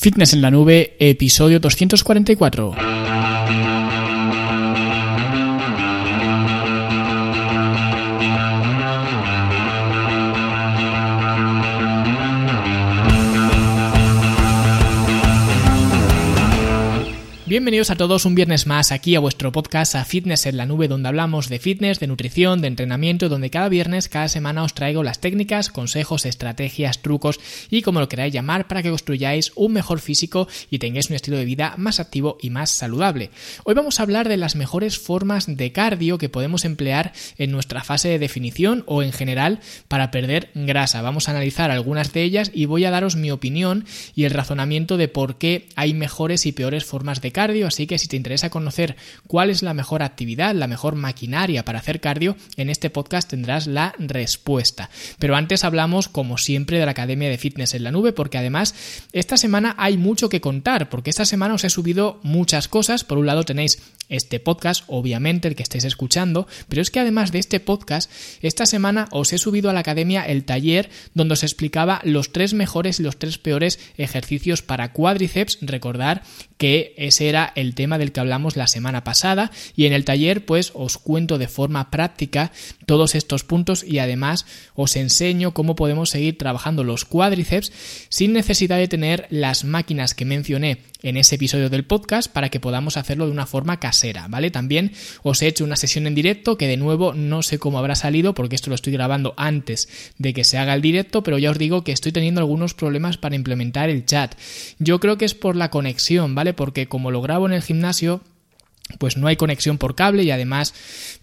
Fitness en la nube, episodio 244. Bienvenidos a todos un viernes más aquí a vuestro podcast a Fitness en la Nube donde hablamos de fitness, de nutrición, de entrenamiento, donde cada viernes, cada semana os traigo las técnicas, consejos, estrategias, trucos y como lo queráis llamar para que construyáis un mejor físico y tengáis un estilo de vida más activo y más saludable. Hoy vamos a hablar de las mejores formas de cardio que podemos emplear en nuestra fase de definición o en general para perder grasa. Vamos a analizar algunas de ellas y voy a daros mi opinión y el razonamiento de por qué hay mejores y peores formas de cardio, así que si te interesa conocer cuál es la mejor actividad, la mejor maquinaria para hacer cardio, en este podcast tendrás la respuesta. Pero antes hablamos, como siempre, de la Academia de Fitness en la Nube, porque además esta semana hay mucho que contar, porque esta semana os he subido muchas cosas. Por un lado tenéis este podcast, obviamente, el que estáis escuchando, pero es que además de este podcast, esta semana os he subido a la academia el taller donde os explicaba los tres mejores y los tres peores ejercicios para cuádriceps. Recordar que ese era el tema del que hablamos la semana pasada y en el taller pues os cuento de forma práctica todos estos puntos y además os enseño cómo podemos seguir trabajando los cuádriceps sin necesidad de tener las máquinas que mencioné en ese episodio del podcast para que podamos hacerlo de una forma casera, ¿vale? También os he hecho una sesión en directo que de nuevo no sé cómo habrá salido porque esto lo estoy grabando antes de que se haga el directo, pero ya os digo que estoy teniendo algunos problemas para implementar el chat. Yo creo que es por la conexión, ¿vale? Porque como lo grabo en el gimnasio, pues no hay conexión por cable y además,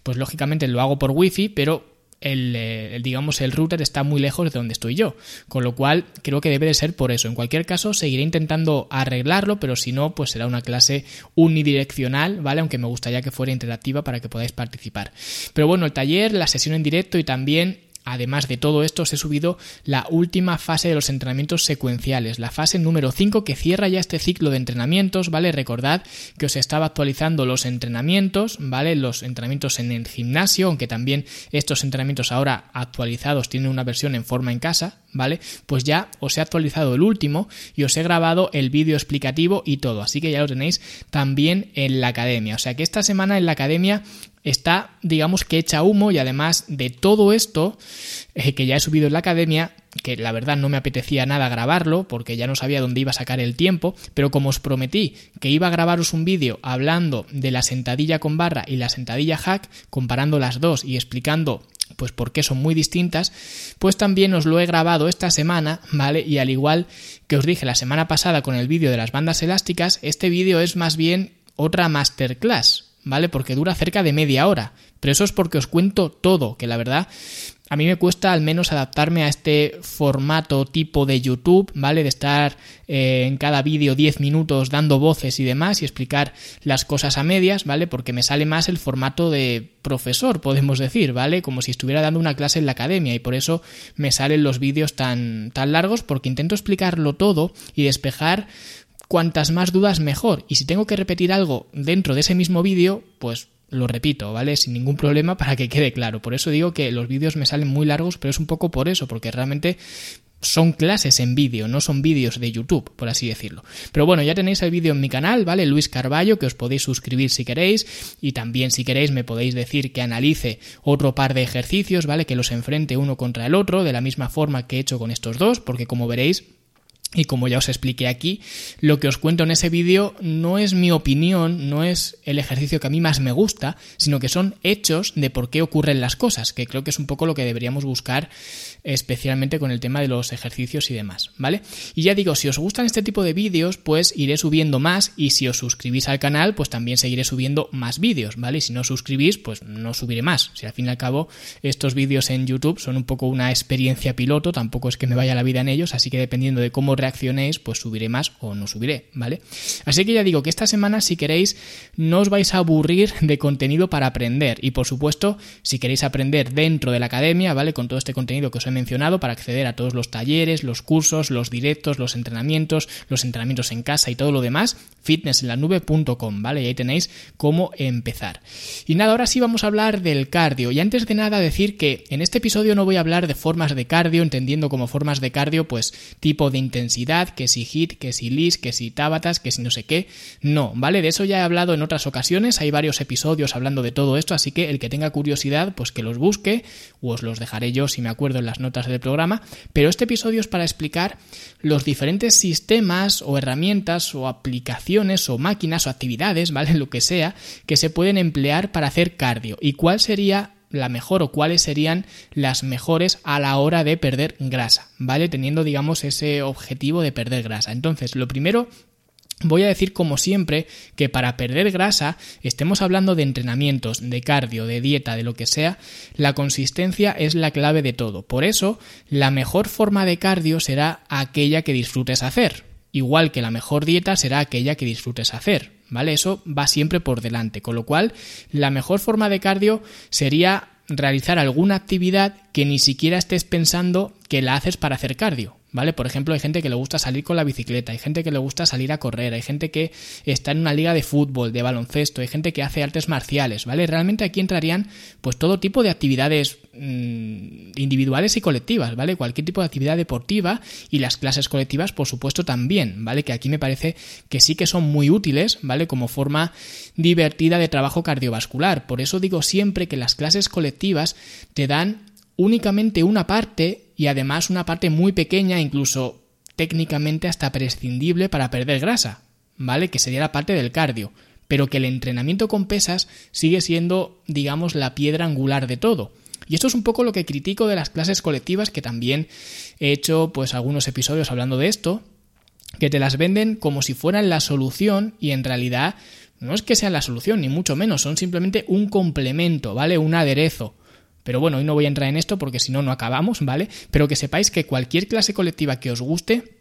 pues lógicamente lo hago por wifi, pero eh, el, digamos el router está muy lejos de donde estoy yo. Con lo cual creo que debe de ser por eso. En cualquier caso seguiré intentando arreglarlo pero si no pues será una clase unidireccional vale aunque me gustaría que fuera interactiva para que podáis participar. Pero bueno el taller la sesión en directo y también Además de todo esto, os he subido la última fase de los entrenamientos secuenciales, la fase número 5 que cierra ya este ciclo de entrenamientos, ¿vale? Recordad que os estaba actualizando los entrenamientos, ¿vale? Los entrenamientos en el gimnasio, aunque también estos entrenamientos ahora actualizados tienen una versión en forma en casa, ¿vale? Pues ya os he actualizado el último y os he grabado el vídeo explicativo y todo, así que ya lo tenéis también en la academia. O sea que esta semana en la academia está, digamos que hecha humo y además de todo esto eh, que ya he subido en la academia, que la verdad no me apetecía nada grabarlo porque ya no sabía dónde iba a sacar el tiempo, pero como os prometí que iba a grabaros un vídeo hablando de la sentadilla con barra y la sentadilla hack, comparando las dos y explicando pues por qué son muy distintas, pues también os lo he grabado esta semana, ¿vale? Y al igual que os dije la semana pasada con el vídeo de las bandas elásticas, este vídeo es más bien otra masterclass, ¿vale? Porque dura cerca de media hora. Pero eso es porque os cuento todo, que la verdad a mí me cuesta al menos adaptarme a este formato tipo de YouTube, ¿vale? De estar eh, en cada vídeo 10 minutos dando voces y demás y explicar las cosas a medias, ¿vale? Porque me sale más el formato de profesor, podemos decir, ¿vale? Como si estuviera dando una clase en la academia y por eso me salen los vídeos tan, tan largos porque intento explicarlo todo y despejar cuantas más dudas mejor. Y si tengo que repetir algo dentro de ese mismo vídeo, pues lo repito, ¿vale? Sin ningún problema para que quede claro. Por eso digo que los vídeos me salen muy largos, pero es un poco por eso, porque realmente son clases en vídeo, no son vídeos de YouTube, por así decirlo. Pero bueno, ya tenéis el vídeo en mi canal, ¿vale? Luis Carballo, que os podéis suscribir si queréis, y también si queréis me podéis decir que analice otro par de ejercicios, ¿vale? Que los enfrente uno contra el otro, de la misma forma que he hecho con estos dos, porque como veréis, y como ya os expliqué aquí, lo que os cuento en ese vídeo no es mi opinión, no es el ejercicio que a mí más me gusta, sino que son hechos de por qué ocurren las cosas, que creo que es un poco lo que deberíamos buscar especialmente con el tema de los ejercicios y demás, ¿vale? Y ya digo, si os gustan este tipo de vídeos, pues iré subiendo más y si os suscribís al canal, pues también seguiré subiendo más vídeos, ¿vale? Y si no suscribís, pues no subiré más. Si al fin y al cabo estos vídeos en YouTube son un poco una experiencia piloto, tampoco es que me vaya la vida en ellos, así que dependiendo de cómo reaccionéis, pues subiré más o no subiré, ¿vale? Así que ya digo que esta semana, si queréis, no os vais a aburrir de contenido para aprender y por supuesto, si queréis aprender dentro de la academia, ¿vale? Con todo este contenido que os he mencionado para acceder a todos los talleres, los cursos, los directos, los entrenamientos, los entrenamientos en casa y todo lo demás, fitnessenlanube.com, ¿vale? Y ahí tenéis cómo empezar. Y nada, ahora sí vamos a hablar del cardio. Y antes de nada decir que en este episodio no voy a hablar de formas de cardio, entendiendo como formas de cardio, pues tipo de intensidad que si hit, que si lis, que si tabatas, que si no sé qué. No, ¿vale? De eso ya he hablado en otras ocasiones, hay varios episodios hablando de todo esto, así que el que tenga curiosidad, pues que los busque, o os los dejaré yo si me acuerdo en las notas del programa. Pero este episodio es para explicar los diferentes sistemas o herramientas o aplicaciones o máquinas o actividades, ¿vale? Lo que sea, que se pueden emplear para hacer cardio y cuál sería la mejor o cuáles serían las mejores a la hora de perder grasa, ¿vale? Teniendo, digamos, ese objetivo de perder grasa. Entonces, lo primero Voy a decir como siempre que para perder grasa, estemos hablando de entrenamientos, de cardio, de dieta, de lo que sea, la consistencia es la clave de todo. Por eso, la mejor forma de cardio será aquella que disfrutes hacer, igual que la mejor dieta será aquella que disfrutes hacer. ¿Vale? Eso va siempre por delante, con lo cual la mejor forma de cardio sería realizar alguna actividad que ni siquiera estés pensando que la haces para hacer cardio. ¿Vale? Por ejemplo, hay gente que le gusta salir con la bicicleta, hay gente que le gusta salir a correr, hay gente que está en una liga de fútbol, de baloncesto, hay gente que hace artes marciales, ¿vale? Realmente aquí entrarían pues todo tipo de actividades mm, individuales y colectivas, ¿vale? Cualquier tipo de actividad deportiva y las clases colectivas, por supuesto, también, ¿vale? Que aquí me parece que sí que son muy útiles, ¿vale? Como forma divertida de trabajo cardiovascular. Por eso digo siempre que las clases colectivas te dan únicamente una parte y además una parte muy pequeña, incluso técnicamente hasta prescindible para perder grasa, ¿vale? Que sería la parte del cardio, pero que el entrenamiento con pesas sigue siendo, digamos, la piedra angular de todo. Y esto es un poco lo que critico de las clases colectivas, que también he hecho pues algunos episodios hablando de esto, que te las venden como si fueran la solución y en realidad no es que sean la solución, ni mucho menos, son simplemente un complemento, ¿vale? Un aderezo. Pero bueno, hoy no voy a entrar en esto porque si no, no acabamos, ¿vale? Pero que sepáis que cualquier clase colectiva que os guste,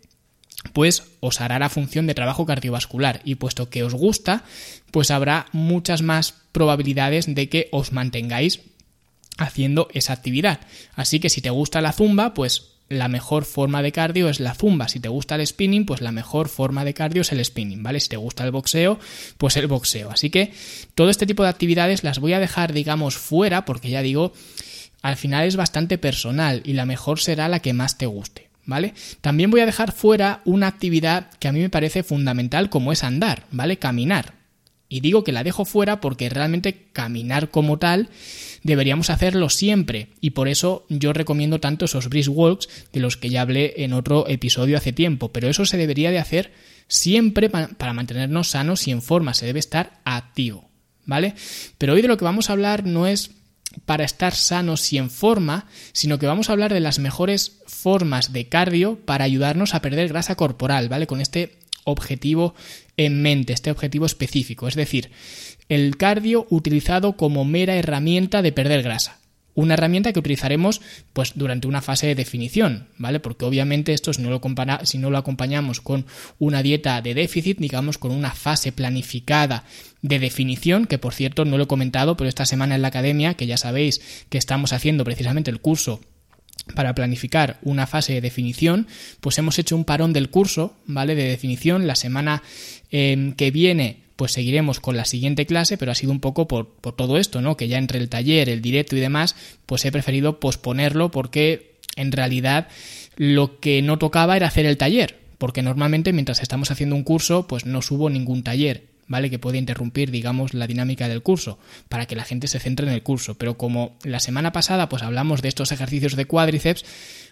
pues os hará la función de trabajo cardiovascular y puesto que os gusta, pues habrá muchas más probabilidades de que os mantengáis haciendo esa actividad. Así que si te gusta la zumba, pues la mejor forma de cardio es la zumba. Si te gusta el spinning, pues la mejor forma de cardio es el spinning, ¿vale? Si te gusta el boxeo, pues el boxeo. Así que todo este tipo de actividades las voy a dejar, digamos, fuera, porque ya digo, al final es bastante personal y la mejor será la que más te guste. ¿Vale? También voy a dejar fuera una actividad que a mí me parece fundamental como es andar, ¿vale? Caminar. Y digo que la dejo fuera porque realmente caminar como tal deberíamos hacerlo siempre y por eso yo recomiendo tanto esos brisk walks de los que ya hablé en otro episodio hace tiempo, pero eso se debería de hacer siempre para mantenernos sanos y en forma, se debe estar activo, ¿vale? Pero hoy de lo que vamos a hablar no es para estar sanos y en forma, sino que vamos a hablar de las mejores formas de cardio para ayudarnos a perder grasa corporal, ¿vale? Con este objetivo en mente, este objetivo específico, es decir, el cardio utilizado como mera herramienta de perder grasa. Una herramienta que utilizaremos pues durante una fase de definición, ¿vale? Porque obviamente esto si no lo, si no lo acompañamos con una dieta de déficit, digamos con una fase planificada de definición, que por cierto no lo he comentado, pero esta semana en la academia, que ya sabéis que estamos haciendo precisamente el curso para planificar una fase de definición, pues hemos hecho un parón del curso, ¿vale? De definición. La semana eh, que viene pues seguiremos con la siguiente clase, pero ha sido un poco por, por todo esto, ¿no? Que ya entre el taller, el directo y demás, pues he preferido posponerlo porque en realidad lo que no tocaba era hacer el taller, porque normalmente mientras estamos haciendo un curso, pues no subo ningún taller. ¿Vale? Que puede interrumpir, digamos, la dinámica del curso, para que la gente se centre en el curso. Pero como la semana pasada, pues hablamos de estos ejercicios de cuádriceps,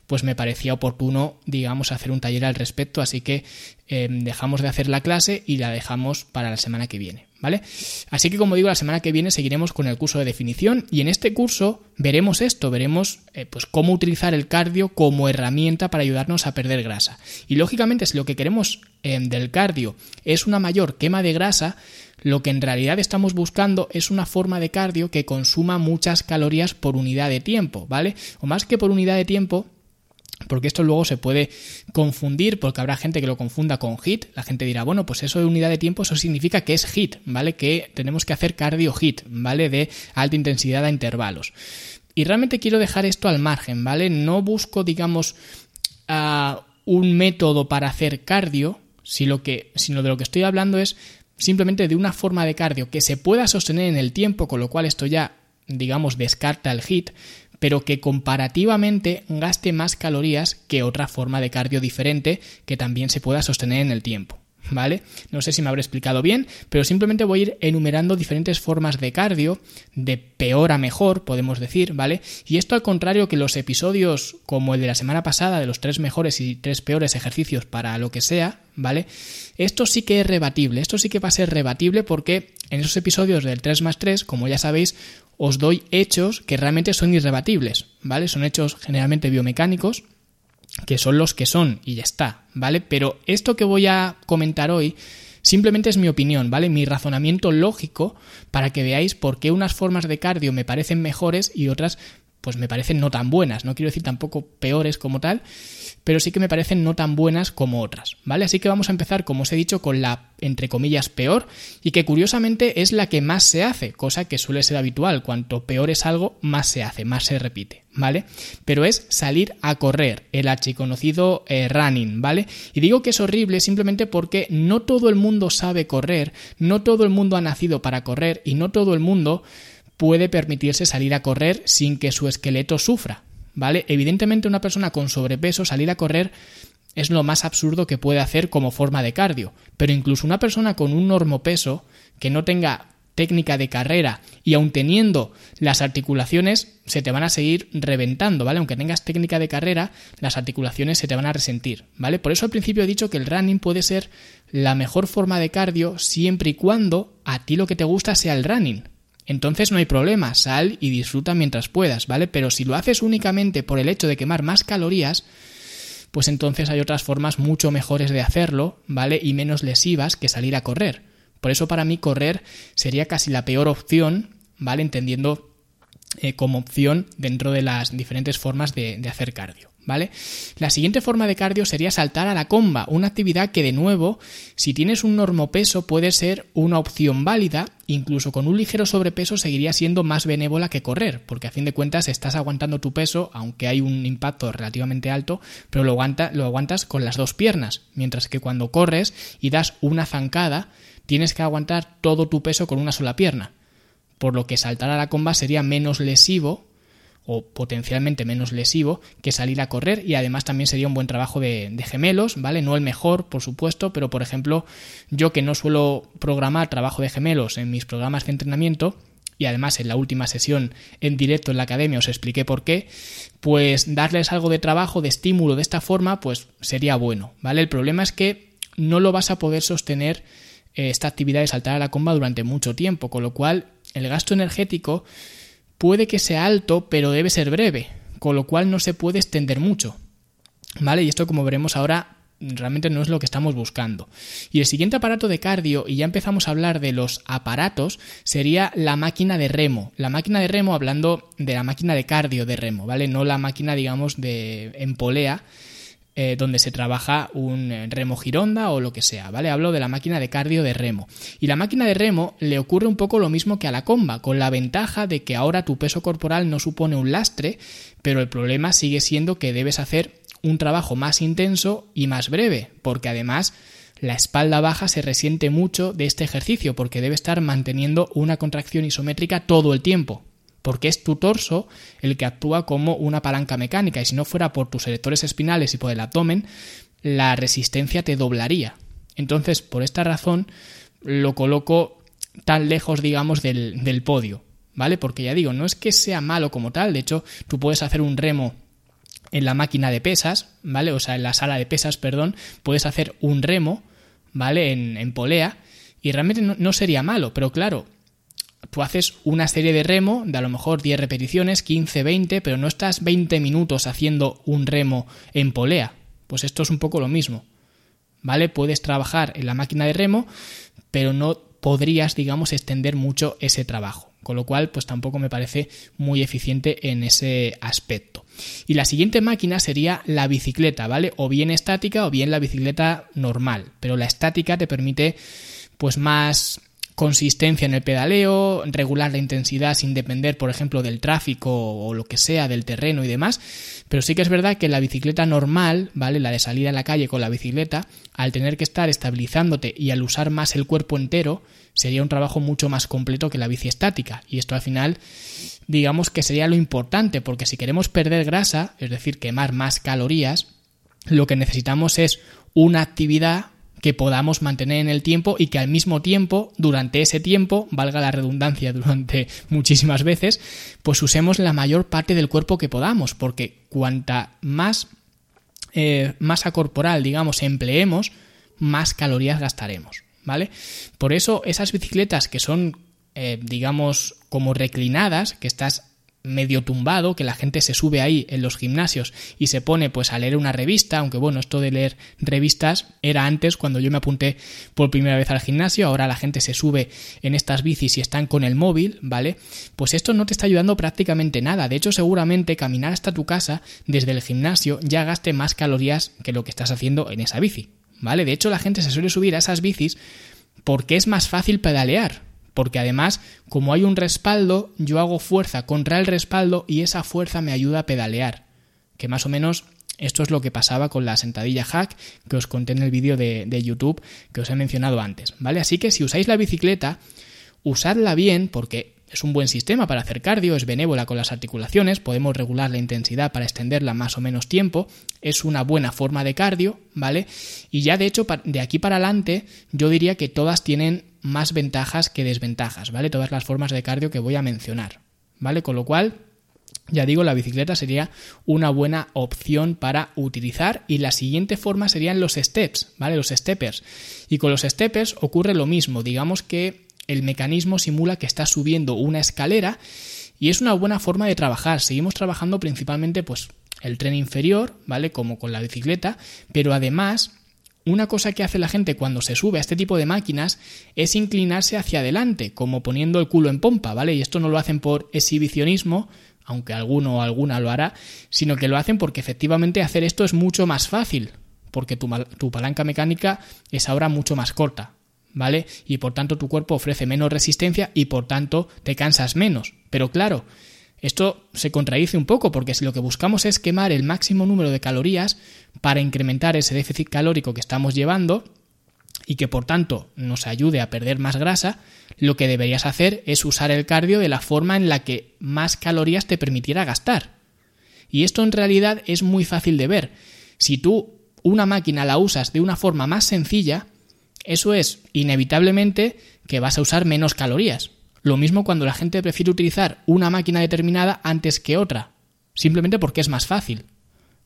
pues me parecía oportuno, digamos, hacer un taller al respecto, así que eh, dejamos de hacer la clase y la dejamos para la semana que viene, ¿vale? Así que, como digo, la semana que viene seguiremos con el curso de definición y en este curso veremos esto, veremos eh, pues cómo utilizar el cardio como herramienta para ayudarnos a perder grasa. Y lógicamente, si lo que queremos eh, del cardio es una mayor quema de grasa, lo que en realidad estamos buscando es una forma de cardio que consuma muchas calorías por unidad de tiempo, ¿vale? O más que por unidad de tiempo, porque esto luego se puede confundir, porque habrá gente que lo confunda con HIT. La gente dirá, bueno, pues eso de unidad de tiempo, eso significa que es HIT, ¿vale? Que tenemos que hacer cardio HIT, ¿vale? De alta intensidad a intervalos. Y realmente quiero dejar esto al margen, ¿vale? No busco, digamos, un método para hacer cardio, que, sino de lo que estoy hablando es simplemente de una forma de cardio que se pueda sostener en el tiempo, con lo cual esto ya, digamos, descarta el HIT, pero que comparativamente gaste más calorías que otra forma de cardio diferente que también se pueda sostener en el tiempo. ¿vale? No sé si me habré explicado bien, pero simplemente voy a ir enumerando diferentes formas de cardio, de peor a mejor, podemos decir, ¿vale? Y esto al contrario que los episodios como el de la semana pasada, de los tres mejores y tres peores ejercicios para lo que sea, ¿vale? Esto sí que es rebatible, esto sí que va a ser rebatible porque en esos episodios del 3 más 3, como ya sabéis, os doy hechos que realmente son irrebatibles, ¿vale? Son hechos generalmente biomecánicos, que son los que son y ya está, ¿vale? Pero esto que voy a comentar hoy simplemente es mi opinión, ¿vale? Mi razonamiento lógico para que veáis por qué unas formas de cardio me parecen mejores y otras pues me parecen no tan buenas, no quiero decir tampoco peores como tal, pero sí que me parecen no tan buenas como otras, ¿vale? Así que vamos a empezar, como os he dicho, con la, entre comillas, peor, y que curiosamente es la que más se hace, cosa que suele ser habitual, cuanto peor es algo, más se hace, más se repite, ¿vale? Pero es salir a correr, el archiconocido eh, running, ¿vale? Y digo que es horrible simplemente porque no todo el mundo sabe correr, no todo el mundo ha nacido para correr, y no todo el mundo puede permitirse salir a correr sin que su esqueleto sufra, ¿vale? Evidentemente una persona con sobrepeso salir a correr es lo más absurdo que puede hacer como forma de cardio, pero incluso una persona con un normopeso que no tenga técnica de carrera y aun teniendo las articulaciones se te van a seguir reventando, ¿vale? Aunque tengas técnica de carrera, las articulaciones se te van a resentir, ¿vale? Por eso al principio he dicho que el running puede ser la mejor forma de cardio siempre y cuando a ti lo que te gusta sea el running, entonces no hay problema, sal y disfruta mientras puedas, ¿vale? Pero si lo haces únicamente por el hecho de quemar más calorías, pues entonces hay otras formas mucho mejores de hacerlo, ¿vale? Y menos lesivas que salir a correr. Por eso para mí correr sería casi la peor opción, ¿vale? Entendiendo eh, como opción dentro de las diferentes formas de, de hacer cardio. ¿Vale? La siguiente forma de cardio sería saltar a la comba, una actividad que de nuevo, si tienes un normopeso puede ser una opción válida, incluso con un ligero sobrepeso seguiría siendo más benévola que correr, porque a fin de cuentas estás aguantando tu peso, aunque hay un impacto relativamente alto, pero lo, aguanta, lo aguantas con las dos piernas, mientras que cuando corres y das una zancada, tienes que aguantar todo tu peso con una sola pierna, por lo que saltar a la comba sería menos lesivo o potencialmente menos lesivo que salir a correr y además también sería un buen trabajo de, gemelos, ¿vale? No el mejor, por supuesto, pero por ejemplo, yo que no suelo programar trabajo de gemelos en mis programas de entrenamiento, y además en la última sesión en directo en la academia os expliqué por qué, pues darles algo de trabajo, de estímulo de esta forma, pues sería bueno, ¿vale? El problema es que no lo vas a poder sostener eh, esta actividad de saltar a la comba durante mucho tiempo, con lo cual el gasto energético puede que sea alto, pero debe ser breve, con lo cual no se puede extender mucho. ¿Vale? Y esto, como veremos ahora, realmente no es lo que estamos buscando. Y el siguiente aparato de cardio, y ya empezamos a hablar de los aparatos, sería la máquina de remo. La máquina de remo, hablando de la máquina de cardio de remo, ¿vale? No la máquina, digamos, de empolea, eh, donde se trabaja un eh, remo gironda o lo que sea, ¿vale? Hablo de la máquina de cardio de remo. Y la máquina de remo le ocurre un poco lo mismo que a la comba, con la ventaja de que ahora tu peso corporal no supone un lastre, pero el problema sigue siendo que debes hacer un trabajo más intenso y más breve, porque además la espalda baja se resiente mucho de este ejercicio, porque debe estar manteniendo una contracción isométrica todo el tiempo porque es tu torso el que actúa como una palanca mecánica y si no fuera por tus erectores espinales y por el abdomen, la resistencia te doblaría. Entonces, por esta razón, lo coloco tan lejos, digamos, del, del podio, ¿vale? Porque ya digo, no es que sea malo como tal, de hecho, tú puedes hacer un remo en la máquina de pesas, ¿vale? O sea, en la sala de pesas, perdón, puedes hacer un remo, ¿vale? En, en polea, y realmente no, no sería malo, pero claro, tú haces una serie de remo de a lo mejor 10 repeticiones, 15, 20, pero no estás 20 minutos haciendo un remo en polea. Pues esto es un poco lo mismo. ¿Vale? Puedes trabajar en la máquina de remo, pero no podrías, digamos, extender mucho ese trabajo. Con lo cual, pues tampoco me parece muy eficiente en ese aspecto. Y la siguiente máquina sería la bicicleta, ¿vale? O bien estática o bien la bicicleta normal. Pero la estática te permite, pues, más consistencia en el pedaleo, regular la intensidad sin depender, por ejemplo, del tráfico o lo que sea, del terreno y demás. Pero sí que es verdad que la bicicleta normal, ¿vale? La de salir a la calle con la bicicleta, al tener que estar estabilizándote y al usar más el cuerpo entero, sería un trabajo mucho más completo que la bici estática. Y esto al final, digamos que sería lo importante, porque si queremos perder grasa, es decir, quemar más calorías, lo que necesitamos es una actividad que podamos mantener en el tiempo y que al mismo tiempo, durante ese tiempo, valga la redundancia durante muchísimas veces, pues usemos la mayor parte del cuerpo que podamos, porque cuanta más eh, masa corporal, digamos, empleemos, más calorías gastaremos, ¿vale? Por eso esas bicicletas que son, eh, digamos, como reclinadas, que estás medio tumbado, que la gente se sube ahí en los gimnasios y se pone pues a leer una revista, aunque bueno, esto de leer revistas era antes cuando yo me apunté por primera vez al gimnasio, ahora la gente se sube en estas bicis y están con el móvil, ¿vale? Pues esto no te está ayudando prácticamente nada, de hecho seguramente caminar hasta tu casa desde el gimnasio ya gaste más calorías que lo que estás haciendo en esa bici, ¿vale? De hecho la gente se suele subir a esas bicis porque es más fácil pedalear, porque además, como hay un respaldo, yo hago fuerza contra el respaldo y esa fuerza me ayuda a pedalear, que más o menos esto es lo que pasaba con la sentadilla hack que os conté en el vídeo de, de, YouTube que os he mencionado antes, ¿vale? Así que si usáis la bicicleta, usadla bien porque es un buen sistema para hacer cardio, es benévola con las articulaciones, podemos regular la intensidad para extenderla más o menos tiempo, es una buena forma de cardio, ¿vale? Y ya de hecho, de aquí para adelante, yo diría que todas tienen más ventajas que desventajas, ¿vale? Todas las formas de cardio que voy a mencionar, ¿vale? Con lo cual, ya digo, la bicicleta sería una buena opción para utilizar y la siguiente forma serían los steps, ¿vale? Los steppers. Y con los steppers ocurre lo mismo, digamos que el mecanismo simula que está subiendo una escalera y es una buena forma de trabajar. Seguimos trabajando principalmente pues el tren inferior, ¿vale? Como con la bicicleta, pero además una cosa que hace la gente cuando se sube a este tipo de máquinas es inclinarse hacia adelante, como poniendo el culo en pompa, ¿vale? Y esto no lo hacen por exhibicionismo, aunque alguno o alguna lo hará, sino que lo hacen porque efectivamente hacer esto es mucho más fácil, porque tu, tu palanca mecánica es ahora mucho más corta, ¿vale? Y por tanto tu cuerpo ofrece menos resistencia y por tanto te cansas menos. Pero claro, esto se contradice un poco porque si lo que buscamos es quemar el máximo número de calorías para incrementar ese déficit calórico que estamos llevando y que por tanto nos ayude a perder más grasa, lo que deberías hacer es usar el cardio de la forma en la que más calorías te permitiera gastar. Y esto en realidad es muy fácil de ver. Si tú una máquina la usas de una forma más sencilla, eso es inevitablemente que vas a usar menos calorías. Lo mismo cuando la gente prefiere utilizar una máquina determinada antes que otra, simplemente porque es más fácil.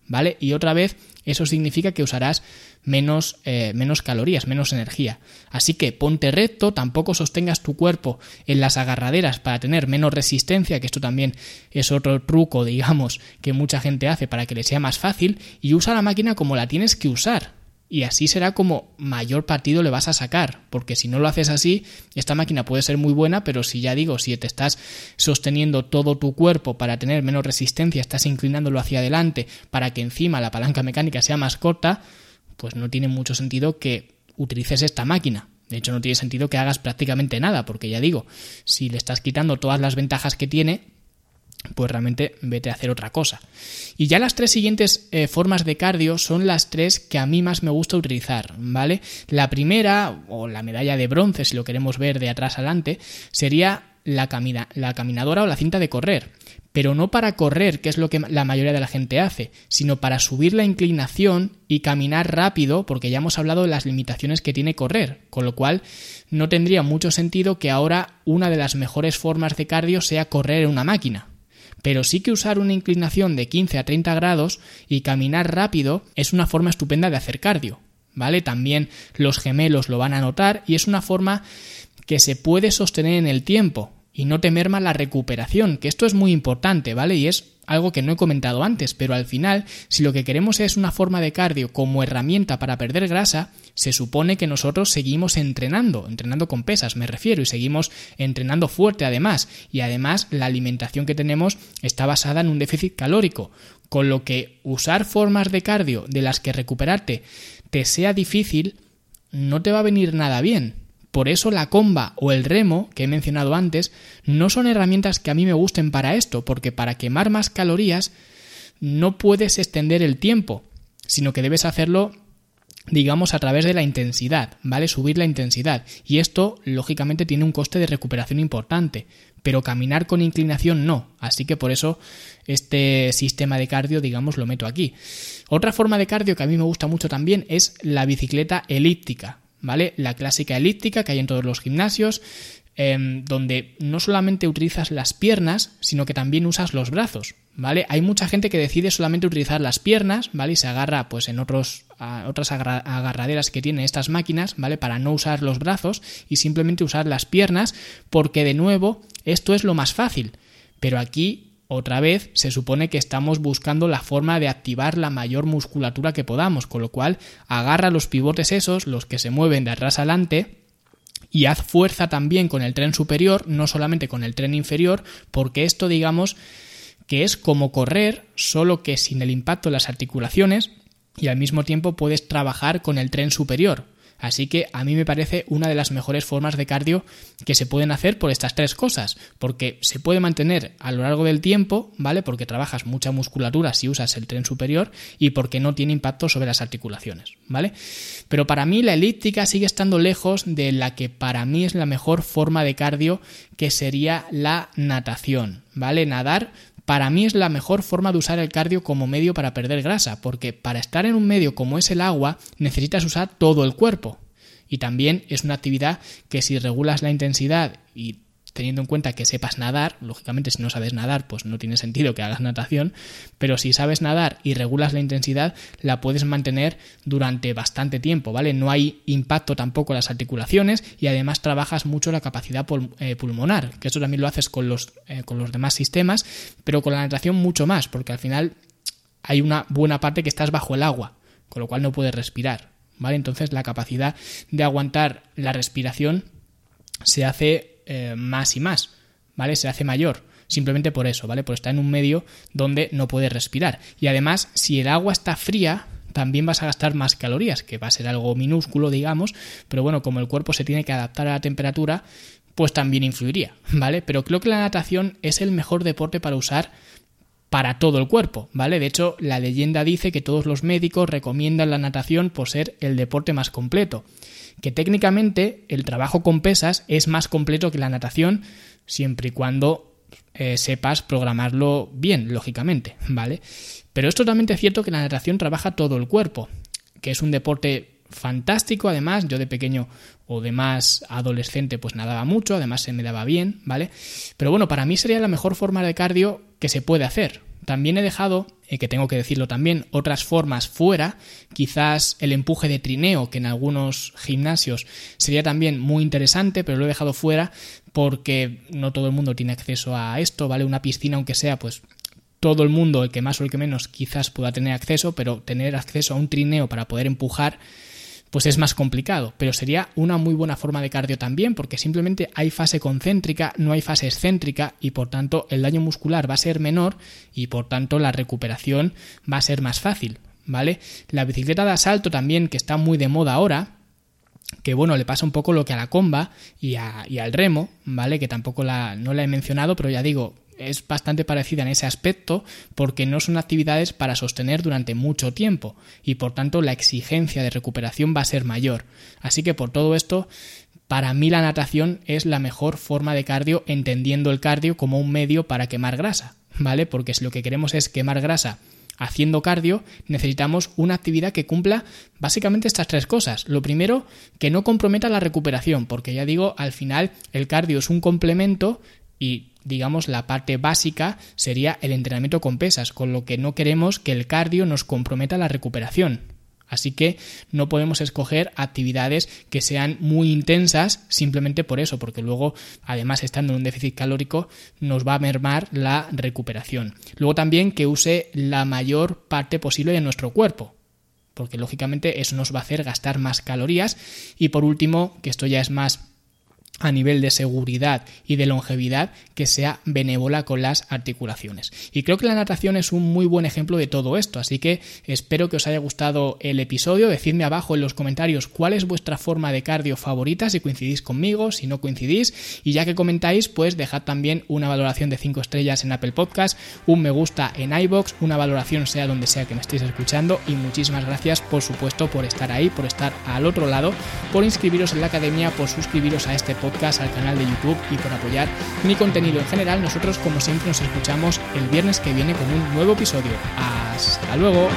¿Vale? Y otra vez, eso significa que usarás menos, eh, menos calorías, menos energía. Así que ponte recto, tampoco sostengas tu cuerpo en las agarraderas para tener menos resistencia, que esto también es otro truco, digamos, que mucha gente hace para que le sea más fácil, y usa la máquina como la tienes que usar y así será como mayor partido le vas a sacar, porque si no lo haces así, esta máquina puede ser muy buena, pero si ya digo, si te estás sosteniendo todo tu cuerpo para tener menos resistencia, estás inclinándolo hacia adelante para que encima la palanca mecánica sea más corta, pues no tiene mucho sentido que utilices esta máquina. De hecho, no tiene sentido que hagas prácticamente nada, porque ya digo, si le estás quitando todas las ventajas que tiene, pues realmente vete a hacer otra cosa. Y ya las tres siguientes eh, formas de cardio son las tres que a mí más me gusta utilizar, ¿vale? La primera, o la medalla de bronce, si lo queremos ver de atrás adelante, sería la, la caminadora o la cinta de correr. Pero no para correr, que es lo que la mayoría de la gente hace, sino para subir la inclinación y caminar rápido, porque ya hemos hablado de las limitaciones que tiene correr, con lo cual no tendría mucho sentido que ahora una de las mejores formas de cardio sea correr en una máquina, pero sí que usar una inclinación de 15 a 30 grados y caminar rápido es una forma estupenda de hacer cardio, ¿vale? También los gemelos lo van a notar y es una forma que se puede sostener en el tiempo y no te merma la recuperación, que esto es muy importante, ¿vale? Y es algo que no he comentado antes, pero al final, si lo que queremos es una forma de cardio como herramienta para perder grasa, se supone que nosotros seguimos entrenando, entrenando con pesas, me refiero, y seguimos entrenando fuerte además, y además la alimentación que tenemos está basada en un déficit calórico, con lo que usar formas de cardio de las que recuperarte te sea difícil, no te va a venir nada bien, Por eso la comba o el remo que he mencionado antes no son herramientas que a mí me gusten para esto, porque para quemar más calorías no puedes extender el tiempo, sino que debes hacerlo digamos a través de la intensidad, ¿vale? Subir la intensidad. Y esto, lógicamente, tiene un coste de recuperación importante, pero caminar con inclinación no. Así que por eso este sistema de cardio, digamos, lo meto aquí. Otra forma de cardio que a mí me gusta mucho también es la bicicleta elíptica, ¿vale? La clásica elíptica que hay en todos los gimnasios, em, donde no solamente utilizas las piernas, sino que también usas los brazos, ¿vale? Hay mucha gente que decide solamente utilizar las piernas, ¿vale? Y se agarra pues en otros, otras agarraderas que tienen estas máquinas, ¿vale? Para no usar los brazos y simplemente usar las piernas, porque de nuevo esto es lo más fácil. Pero aquí otra vez se supone que estamos buscando la forma de activar la mayor musculatura que podamos, con lo cual agarra los pivotes esos, los que se mueven de atrás adelante, y haz fuerza también con el tren superior, no solamente con el tren inferior, porque esto digamos que es como correr, solo que sin el impacto en las articulaciones y al mismo tiempo puedes trabajar con el tren superior. Así que a mí me parece una de las mejores formas de cardio que se pueden hacer por estas tres cosas, porque se puede mantener a lo largo del tiempo, ¿vale? Porque trabajas mucha musculatura si usas el tren superior y porque no tiene impacto sobre las articulaciones, ¿vale? Pero para mí la elíptica sigue estando lejos de la que para mí es la mejor forma de cardio, que sería la natación, ¿vale? Nadar para mí es la mejor forma de usar el cardio como medio para perder grasa, porque para estar en un medio como es el agua necesitas usar todo el cuerpo. Y también es una actividad que si regulas la intensidad y teniendo en cuenta que sepas nadar, lógicamente si no sabes nadar, pues no tiene sentido que hagas natación, pero si sabes nadar y regulas la intensidad, la puedes mantener durante bastante tiempo, ¿vale? No hay impacto tampoco en las articulaciones y además trabajas mucho la capacidad eh, pulmonar, que eso también lo haces con los, eh, con los demás sistemas, pero con la natación mucho más, porque al final hay una buena parte que estás bajo el agua, con lo cual no puedes respirar, ¿vale? Entonces la capacidad de aguantar la respiración se hace eh, más y más, ¿vale? Se hace mayor. Simplemente por eso, ¿vale? Por estar en un medio donde no puedes respirar. Y además, si el agua está fría, también vas a gastar más calorías, que va a ser algo minúsculo, digamos, pero bueno, como el cuerpo se tiene que adaptar a la temperatura, pues también influiría, ¿vale? Pero creo que la natación es el mejor deporte para usar para todo el cuerpo, ¿vale? De hecho, la leyenda dice que todos los médicos recomiendan la natación por ser el deporte más completo que técnicamente el trabajo con pesas es más completo que la natación siempre y cuando eh, sepas programarlo bien, lógicamente, ¿vale? Pero es totalmente cierto que la natación trabaja todo el cuerpo, que es un deporte fantástico, además, yo de pequeño o de más adolescente pues nadaba mucho, además se me daba bien, ¿vale? Pero bueno, para mí sería la mejor forma de cardio que se puede hacer, también he dejado, eh, que tengo que decirlo también, otras formas fuera, quizás el empuje de trineo, que en algunos gimnasios sería también muy interesante, pero lo he dejado fuera porque no todo el mundo tiene acceso a esto, ¿vale? Una piscina, aunque sea, pues todo el mundo, el que más o el que menos, quizás pueda tener acceso, pero tener acceso a un trineo para poder empujar pues es más complicado, pero sería una muy buena forma de cardio también, porque simplemente hay fase concéntrica, no hay fase excéntrica y por tanto el daño muscular va a ser menor y por tanto la recuperación va a ser más fácil, ¿vale? La bicicleta de asalto también, que está muy de moda ahora, que bueno, le pasa un poco lo que a la comba y, al remo, ¿vale? Que tampoco la, no la he mencionado, pero ya digo, es bastante parecida en ese aspecto porque no son actividades para sostener durante mucho tiempo y por tanto la exigencia de recuperación va a ser mayor. Así que por todo esto, para mí la natación es la mejor forma de cardio entendiendo el cardio como un medio para quemar grasa, ¿vale? Porque si lo que queremos es quemar grasa haciendo cardio, necesitamos una actividad que cumpla básicamente estas tres cosas. Lo primero, que no comprometa la recuperación, porque ya digo, al final el cardio es un complemento y digamos, la parte básica sería el entrenamiento con pesas, con lo que no queremos que el cardio nos comprometa la recuperación. Así que no podemos escoger actividades que sean muy intensas simplemente por eso, porque luego, además estando en un déficit calórico, nos va a mermar la recuperación. Luego también que use la mayor parte posible de nuestro cuerpo, porque lógicamente eso nos va a hacer gastar más calorías. Y por último, que esto ya es más a nivel de seguridad y de longevidad que sea benévola con las articulaciones. Y creo que la natación es un muy buen ejemplo de todo esto, así que espero que os haya gustado el episodio, decidme abajo en los comentarios cuál es vuestra forma de cardio favorita, si coincidís conmigo, si no coincidís, y ya que comentáis, pues dejad también una valoración de 5 estrellas en Apple Podcast, un me gusta en iBox, una valoración sea donde sea que me estéis escuchando y muchísimas gracias por supuesto por estar ahí, por estar al otro lado, por inscribiros en la academia, por suscribiros a este podcast podcast, al canal de YouTube y por apoyar mi contenido en general. Nosotros, como siempre, nos escuchamos el viernes que viene con un nuevo episodio. Hasta luego.